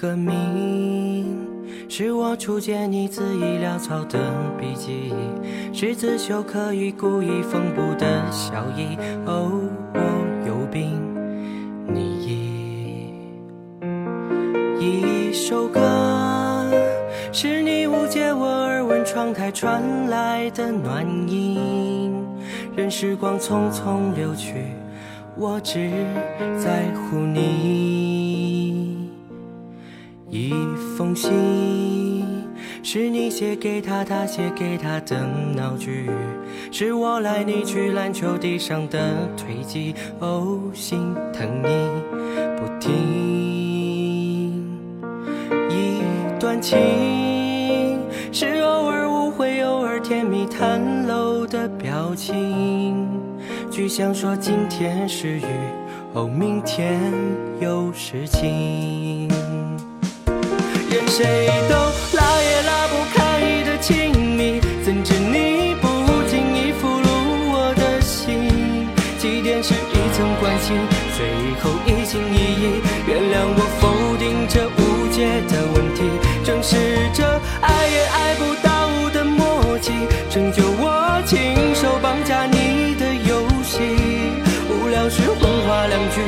一个名，是我初见你字意潦草的笔迹，是刺绣刻意故意缝补的笑意。哦，我有病，你已一首歌，是你误解我耳闻窗台传来的暖意，任时光匆匆流去，我只在写给他，他写给他的闹剧，是我来你去篮球地上的推挤。哦，心疼你不停。一段情，是偶尔误会，偶尔甜蜜袒露的表情，就像说今天是雨，哦，明天有事情。任谁都便是一层关心，最后一心一意，原谅我否定这无解的问题。正是这爱也爱不到的默契，成就我亲手绑架你的游戏。无聊时混话两句，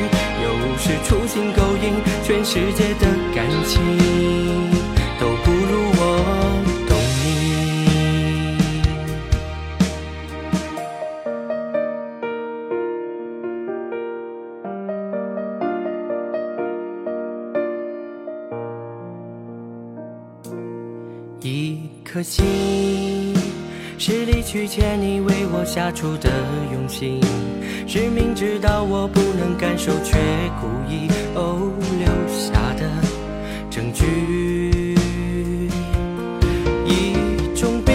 有时粗心勾引，全世界的感情。都不一颗心，是离去前你为我下出的用心，是明知道我不能感受却故意哦留下的证据。一种病，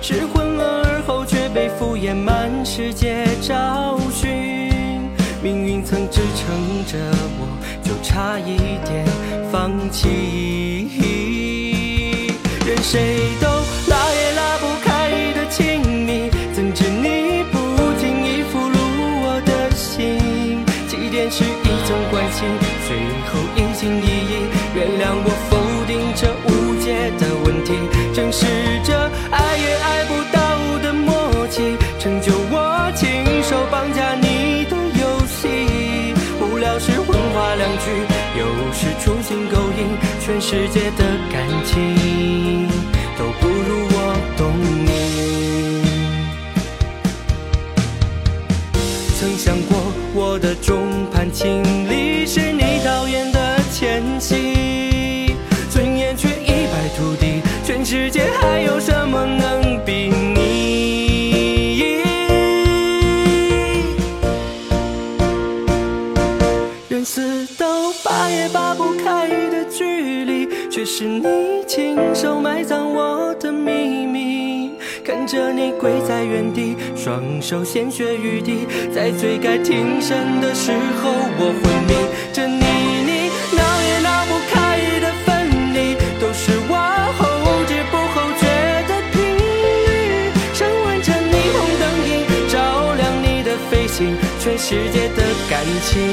是混乱而后却被敷衍，满世界找寻。命运曾支撑着我，就差一点放弃。任谁都拉也拉不开的亲密，怎知你不经意俘虏我的心？起点是一种关系，最后一心一意，原谅我否定这无解的问题。正是这爱也爱不到的默契，成就我亲手绑架你的游戏。无聊时混话两句，有时粗心勾，全世界的感情都不如我懂你。曾想过我的众叛亲离是你导演的前戏，尊严却一败涂地，全世界还却是你亲手埋葬我的秘密。看着你跪在原地，双手鲜血欲滴，在最该停身的时候我昏迷。这你你闹也闹不开的分离，都是我后知不后觉的频率。想完成霓虹灯影，照亮你的飞行，全世界的感情。